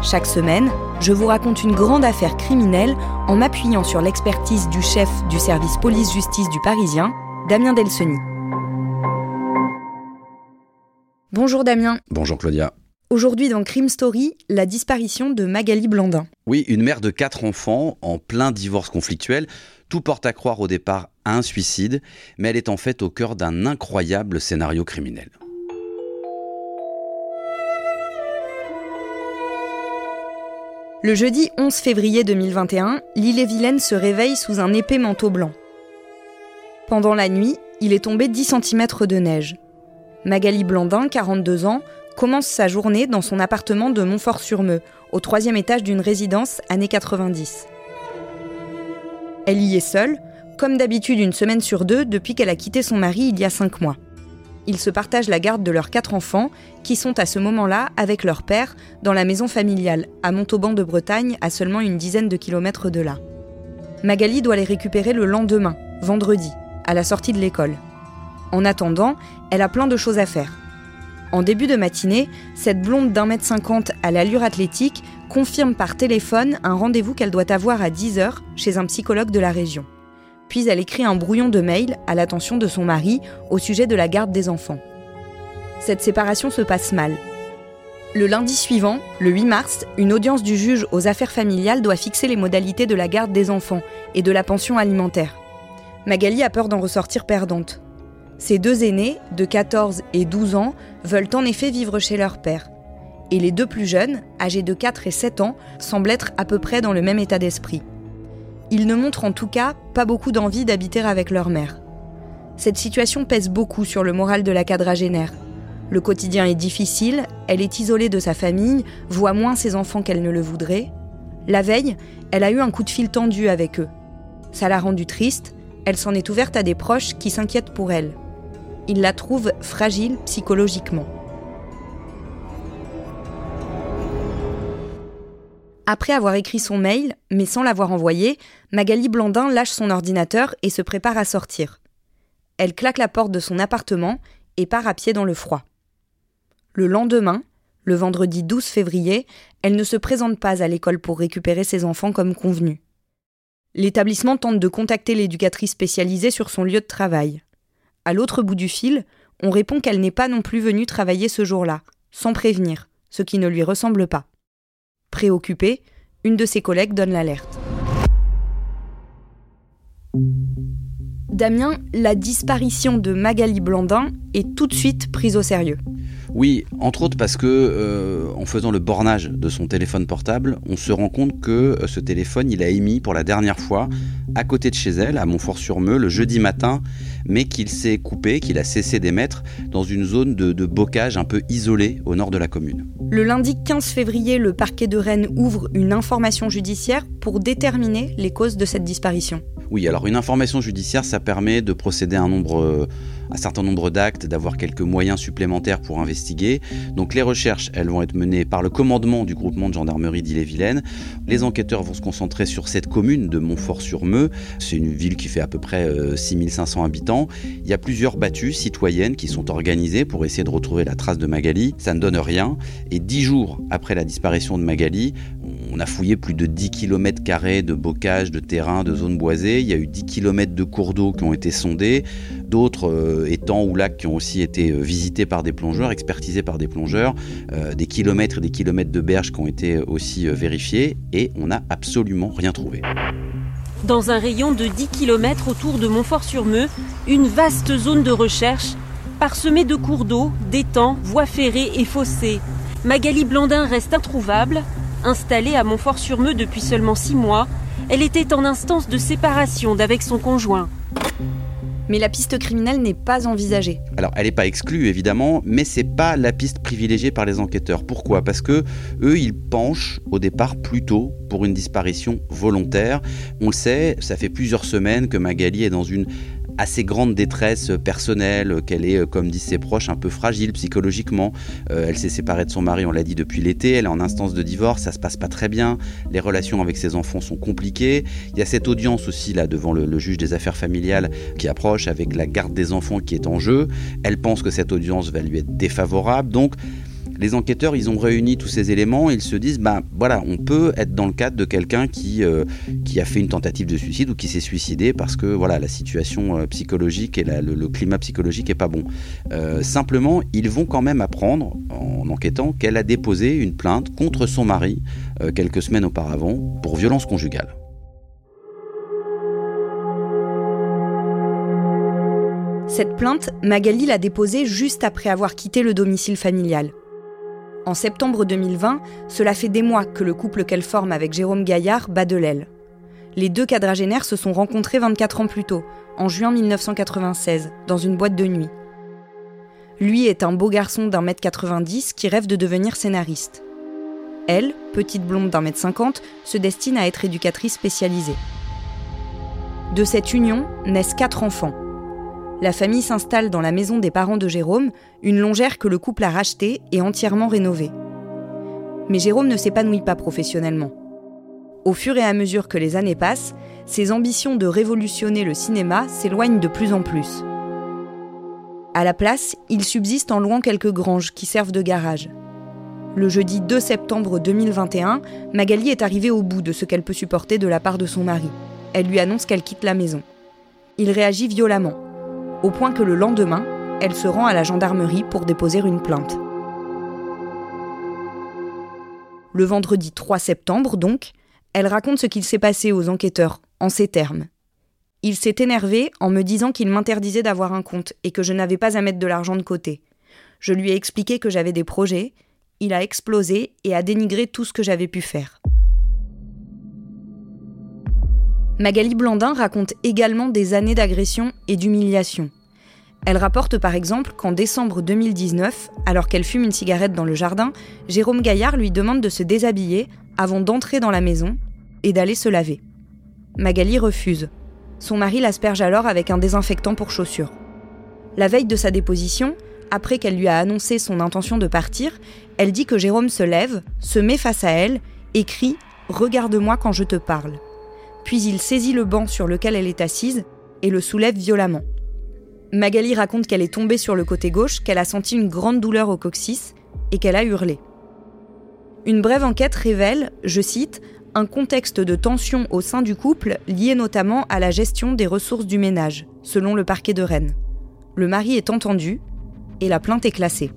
Chaque semaine, je vous raconte une grande affaire criminelle en m'appuyant sur l'expertise du chef du service police-justice du Parisien, Damien Delseny. Bonjour Damien. Bonjour Claudia. Aujourd'hui dans Crime Story, la disparition de Magali Blandin. Oui, une mère de quatre enfants en plein divorce conflictuel. Tout porte à croire au départ à un suicide, mais elle est en fait au cœur d'un incroyable scénario criminel. Le jeudi 11 février 2021, l'île-et-Vilaine se réveille sous un épais manteau blanc. Pendant la nuit, il est tombé 10 cm de neige. Magali Blandin, 42 ans, commence sa journée dans son appartement de Montfort-sur-Meux, au troisième étage d'une résidence années 90. Elle y est seule, comme d'habitude une semaine sur deux depuis qu'elle a quitté son mari il y a cinq mois. Ils se partagent la garde de leurs quatre enfants, qui sont à ce moment-là avec leur père dans la maison familiale, à Montauban de Bretagne, à seulement une dizaine de kilomètres de là. Magali doit les récupérer le lendemain, vendredi, à la sortie de l'école. En attendant, elle a plein de choses à faire. En début de matinée, cette blonde d'un mètre cinquante à l'allure athlétique confirme par téléphone un rendez-vous qu'elle doit avoir à 10h chez un psychologue de la région puis elle écrit un brouillon de mail à l'attention de son mari au sujet de la garde des enfants. Cette séparation se passe mal. Le lundi suivant, le 8 mars, une audience du juge aux affaires familiales doit fixer les modalités de la garde des enfants et de la pension alimentaire. Magali a peur d'en ressortir perdante. Ses deux aînés, de 14 et 12 ans, veulent en effet vivre chez leur père. Et les deux plus jeunes, âgés de 4 et 7 ans, semblent être à peu près dans le même état d'esprit. Ils ne montrent en tout cas pas beaucoup d'envie d'habiter avec leur mère. Cette situation pèse beaucoup sur le moral de la quadragénaire. Le quotidien est difficile, elle est isolée de sa famille, voit moins ses enfants qu'elle ne le voudrait. La veille, elle a eu un coup de fil tendu avec eux. Ça l'a rendue triste, elle s'en est ouverte à des proches qui s'inquiètent pour elle. Ils la trouvent fragile psychologiquement. Après avoir écrit son mail, mais sans l'avoir envoyé, Magali Blandin lâche son ordinateur et se prépare à sortir. Elle claque la porte de son appartement et part à pied dans le froid. Le lendemain, le vendredi 12 février, elle ne se présente pas à l'école pour récupérer ses enfants comme convenu. L'établissement tente de contacter l'éducatrice spécialisée sur son lieu de travail. À l'autre bout du fil, on répond qu'elle n'est pas non plus venue travailler ce jour-là, sans prévenir, ce qui ne lui ressemble pas. Préoccupée, une de ses collègues donne l'alerte. Damien, la disparition de Magali Blandin est tout de suite prise au sérieux. Oui, entre autres parce que euh, en faisant le bornage de son téléphone portable, on se rend compte que euh, ce téléphone, il a émis pour la dernière fois à côté de chez elle, à Montfort-sur-Meux, le jeudi matin, mais qu'il s'est coupé, qu'il a cessé d'émettre dans une zone de, bocage un peu isolée au nord de la commune. Le lundi 15 février, le parquet de Rennes ouvre une information judiciaire pour déterminer les causes de cette disparition. Oui, alors une information judiciaire, ça permet de procéder à euh, un certain nombre d'actes, d'avoir quelques moyens supplémentaires pour investiguer. Donc les recherches, elles vont être menées par le commandement du groupement de gendarmerie d'Ille-et-Vilaine. Les enquêteurs vont se concentrer sur cette commune de Montfort-sur-Meux. C'est une ville qui fait à peu près 6500 euh, habitants. Il y a plusieurs battues citoyennes qui sont organisées pour essayer de retrouver la trace de Magali. Ça ne donne rien. Et dix jours après la disparition de Magali, on a fouillé plus de 10 km de bocage, de terrain, de zones boisées. Il y a eu 10 km de cours d'eau qui ont été sondés, d'autres euh, étangs ou lacs qui ont aussi été euh, visités par des plongeurs, expertisés par des plongeurs, euh, des kilomètres et des kilomètres de berges qui ont été aussi vérifiés, et on n'a absolument rien trouvé. Dans un rayon de 10 km autour de Montfort-sur-Meux, une vaste zone de recherche parsemée de cours d'eau, d'étangs, voies ferrées et fossés. Magali Blandin reste introuvable, Installée à Montfort-sur-Meux depuis seulement six mois, elle était en instance de séparation d'avec son conjoint. Mais la piste criminelle n'est pas envisagée. Alors, elle n'est pas exclue évidemment, mais c'est pas la piste privilégiée par les enquêteurs. Pourquoi? Parce que eux, ils penchent au départ plutôt pour une disparition volontaire. On le sait, ça fait plusieurs semaines que Magali est dans une assez grande détresse personnelle, qu'elle est, euh, comme disent ses proches, un peu fragile psychologiquement. Euh, elle s'est séparée de son mari, on l'a dit depuis l'été, elle est en instance de divorce, ça se passe pas très bien, les relations avec ses enfants sont compliquées. Il y a cette audience aussi là devant le, le juge des affaires familiales qui approche avec la garde des enfants qui est en jeu. Elle pense que cette audience va lui être défavorable, donc les enquêteurs, ils ont réuni tous ces éléments, ils se disent, bah voilà, on peut être dans le cadre de quelqu'un qui, euh, qui a fait une tentative de suicide ou qui s'est suicidé parce que voilà, la situation euh, psychologique et le, climat psychologique est pas bon. Euh, simplement, ils vont quand même apprendre, en enquêtant, qu'elle a déposé une plainte contre son mari quelques semaines auparavant pour violence conjugale. Cette plainte, Magali l'a déposée juste après avoir quitté le domicile familial. En septembre 2020, cela fait des mois que le couple qu'elle forme avec Jérôme Gaillard bat de l'aile. Les deux quadragénaires se sont rencontrés 24 ans plus tôt, en juin 1996, dans une boîte de nuit. Lui est un beau garçon d'un mètre 90 qui rêve de devenir scénariste. Elle, petite blonde d'un mètre 50, se destine à être éducatrice spécialisée. De cette union naissent quatre enfants, la famille s'installe dans la maison des parents de Jérôme, une longère que le couple a rachetée et entièrement rénovée. Mais Jérôme ne s'épanouit pas professionnellement. Au fur et à mesure que les années passent, ses ambitions de révolutionner le cinéma s'éloignent de plus en plus. À la place, il subsiste en louant quelques granges qui servent de garage. Le jeudi 2 septembre 2021, Magali est arrivée au bout de ce qu'elle peut supporter de la part de son mari. Elle lui annonce qu'elle quitte la maison. Il réagit violemment au point que le lendemain, elle se rend à la gendarmerie pour déposer une plainte. Le vendredi 3 septembre, donc, elle raconte ce qu'il s'est passé aux enquêteurs, en ces termes. Il s'est énervé en me disant qu'il m'interdisait d'avoir un compte et que je n'avais pas à mettre de l'argent de côté. Je lui ai expliqué que j'avais des projets, il a explosé et a dénigré tout ce que j'avais pu faire. Magali Blandin raconte également des années d'agression et d'humiliation. Elle rapporte par exemple qu'en décembre 2019, alors qu'elle fume une cigarette dans le jardin, Jérôme Gaillard lui demande de se déshabiller avant d'entrer dans la maison et d'aller se laver. Magali refuse. Son mari l'asperge alors avec un désinfectant pour chaussures. La veille de sa déposition, après qu'elle lui a annoncé son intention de partir, elle dit que Jérôme se lève, se met face à elle et crie ⁇ Regarde-moi quand je te parle ⁇ puis il saisit le banc sur lequel elle est assise et le soulève violemment. Magali raconte qu'elle est tombée sur le côté gauche, qu'elle a senti une grande douleur au coccyx et qu'elle a hurlé. Une brève enquête révèle, je cite, un contexte de tension au sein du couple lié notamment à la gestion des ressources du ménage, selon le parquet de Rennes. Le mari est entendu et la plainte est classée.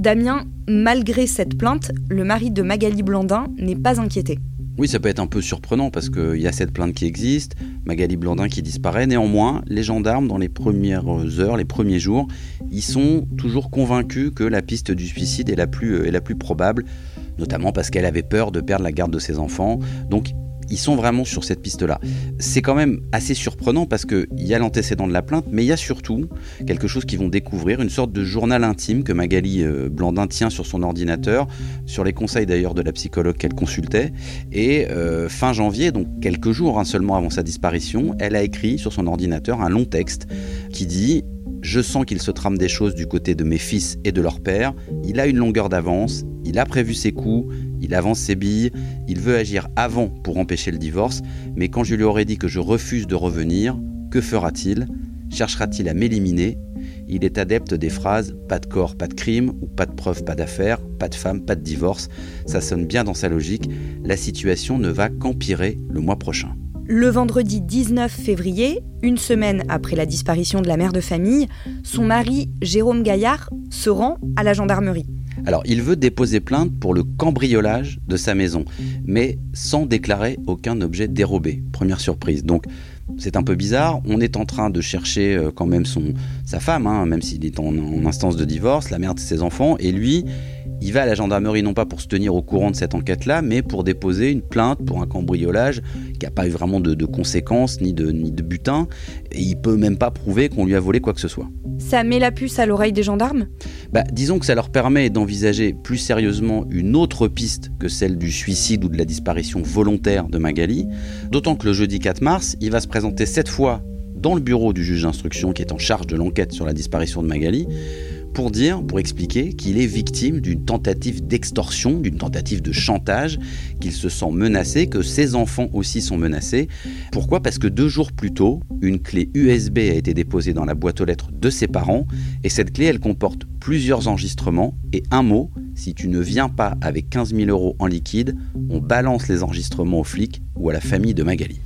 Damien, malgré cette plainte, le mari de Magali Blandin n'est pas inquiété. Oui, ça peut être un peu surprenant parce qu'il y a cette plainte qui existe, Magali Blandin qui disparaît. Néanmoins, les gendarmes, dans les premières heures, les premiers jours, ils sont toujours convaincus que la piste du suicide est la plus, est la plus probable, notamment parce qu'elle avait peur de perdre la garde de ses enfants. Donc, ils sont vraiment sur cette piste-là. C'est quand même assez surprenant parce qu'il y a l'antécédent de la plainte, mais il y a surtout quelque chose qu'ils vont découvrir, une sorte de journal intime que Magali euh, Blandin tient sur son ordinateur, sur les conseils d'ailleurs de la psychologue qu'elle consultait. Et euh, fin janvier, donc quelques jours hein, seulement avant sa disparition, elle a écrit sur son ordinateur un long texte qui dit je sens qu'il se trame des choses du côté de mes fils et de leur père. Il a une longueur d'avance, il a prévu ses coups, il avance ses billes, il veut agir avant pour empêcher le divorce, mais quand je lui aurais dit que je refuse de revenir, que fera-t-il? Cherchera-t-il à m'éliminer? Il est adepte des phrases pas de corps, pas de crime, ou pas de preuve, pas d'affaire, pas de femme, pas de divorce. Ça sonne bien dans sa logique. La situation ne va qu'empirer le mois prochain. Le vendredi 19 février, une semaine après la disparition de la mère de famille, son mari, Jérôme Gaillard, se rend à la gendarmerie. Alors, il veut déposer plainte pour le cambriolage de sa maison, mais sans déclarer aucun objet dérobé. Première surprise. Donc, c'est un peu bizarre. On est en train de chercher euh, quand même sa femme, hein, même s'il est en, en, instance de divorce, la mère de ses enfants, et lui, il va à la gendarmerie non pas pour se tenir au courant de cette enquête-là, mais pour déposer une plainte pour un cambriolage qui n'a pas eu vraiment de, conséquences ni de, ni de butin, et il peut même pas prouver qu'on lui a volé quoi que ce soit. Ça met la puce à l'oreille des gendarmes? Bah, Disons que ça leur permet d'envisager plus sérieusement une autre piste que celle du suicide ou de la disparition volontaire de Magali, d'autant que le jeudi 4 mars, il va se présenter cette fois dans le bureau du juge d'instruction qui est en charge de l'enquête sur la disparition de Magali, pour dire, pour expliquer qu'il est victime d'une tentative d'extorsion, d'une tentative de chantage, qu'il se sent menacé, que ses enfants aussi sont menacés. Pourquoi? Parce que deux jours plus tôt, une clé USB a été déposée dans la boîte aux lettres de ses parents, et cette clé, elle comporte plusieurs enregistrements et un mot, si tu ne viens pas avec 15 000 euros en liquide, on balance les enregistrements aux flics ou à la famille de Magali.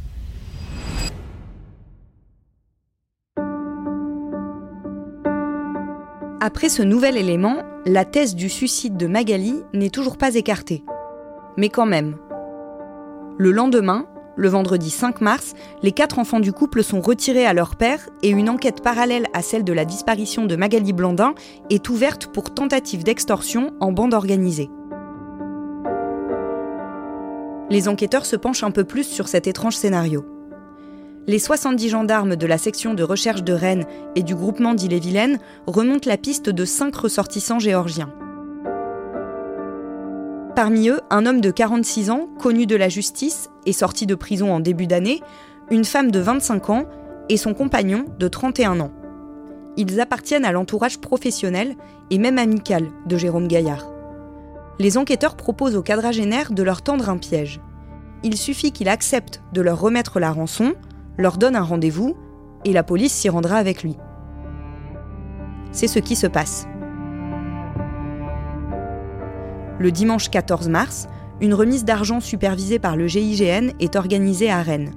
Après ce nouvel élément, la thèse du suicide de Magali n'est toujours pas écartée. Mais quand même. Le lendemain, le vendredi 5 mars, les quatre enfants du couple sont retirés à leur père et une enquête parallèle à celle de la disparition de Magali Blandin est ouverte pour tentative d'extorsion en bande organisée. Les enquêteurs se penchent un peu plus sur cet étrange scénario les 70 gendarmes de la section de recherche de Rennes et du groupement d'Ille-et-Vilaine remontent la piste de cinq ressortissants géorgiens. Parmi eux, un homme de 46 ans, connu de la justice et sorti de prison en début d'année, une femme de 25 ans et son compagnon de 31 ans. Ils appartiennent à l'entourage professionnel et même amical de Jérôme Gaillard. Les enquêteurs proposent au quadragénaire de leur tendre un piège. Il suffit qu'il accepte de leur remettre la rançon, leur donne un rendez-vous et la police s'y rendra avec lui. C'est ce qui se passe. Le dimanche 14 mars, une remise d'argent supervisée par le GIGN est organisée à Rennes.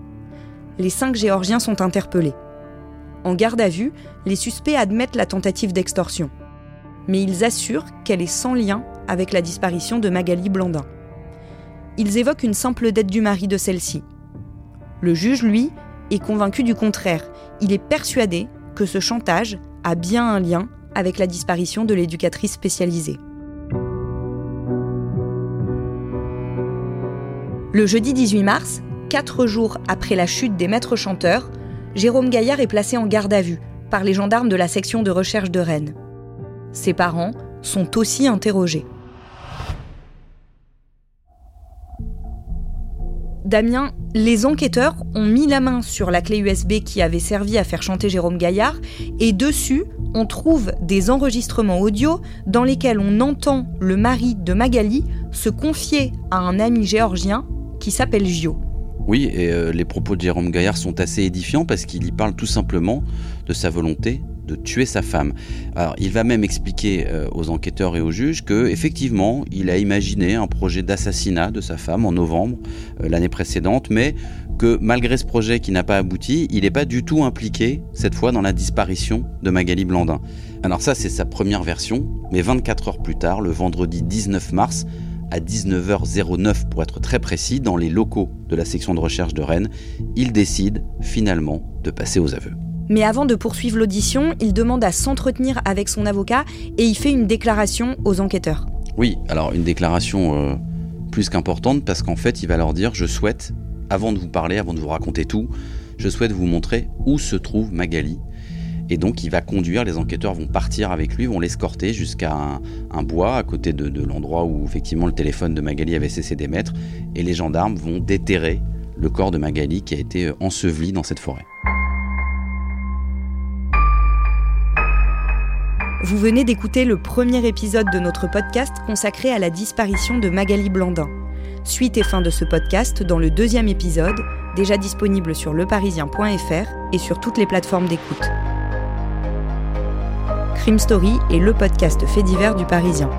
Les cinq Géorgiens sont interpellés. En garde à vue, les suspects admettent la tentative d'extorsion. Mais ils assurent qu'elle est sans lien avec la disparition de Magali Blandin. Ils évoquent une simple dette du mari de celle-ci. Le juge, lui, est convaincu du contraire. Il est persuadé que ce chantage a bien un lien avec la disparition de l'éducatrice spécialisée. Le jeudi 18 mars, quatre jours après la chute des maîtres chanteurs, Jérôme Gaillard est placé en garde à vue par les gendarmes de la section de recherche de Rennes. Ses parents sont aussi interrogés. Damien, les enquêteurs ont mis la main sur la clé USB qui avait servi à faire chanter Jérôme Gaillard et dessus, on trouve des enregistrements audio dans lesquels on entend le mari de Magali se confier à un ami géorgien qui s'appelle Gio. Oui, et euh, les propos de Jérôme Gaillard sont assez édifiants parce qu'il y parle tout simplement de sa volonté de tuer sa femme. Alors, il va même expliquer euh, aux enquêteurs et aux juges que effectivement, il a imaginé un projet d'assassinat de sa femme en novembre euh, l'année précédente, mais que malgré ce projet qui n'a pas abouti, il n'est pas du tout impliqué cette fois dans la disparition de Magali Blandin. Alors ça, c'est sa première version, mais 24 heures plus tard, le vendredi 19 mars, à 19h09 pour être très précis, dans les locaux de la section de recherche de Rennes, il décide finalement de passer aux aveux. Mais avant de poursuivre l'audition, il demande à s'entretenir avec son avocat et il fait une déclaration aux enquêteurs. Oui, alors une déclaration euh, plus qu'importante parce qu'en fait, il va leur dire je souhaite, avant de vous parler, avant de vous raconter tout, je souhaite vous montrer où se trouve Magali. Et donc, il va conduire, les enquêteurs vont partir avec lui, vont l'escorter jusqu'à un, bois à côté de, l'endroit où effectivement le téléphone de Magali avait cessé d'émettre. Et les gendarmes vont déterrer le corps de Magali qui a été euh, enseveli dans cette forêt. Vous venez d'écouter le premier épisode de notre podcast consacré à la disparition de Magali Blandin. Suite et fin de ce podcast dans le deuxième épisode, déjà disponible sur leparisien.fr et sur toutes les plateformes d'écoute. Crime Story est le podcast fait divers du Parisien.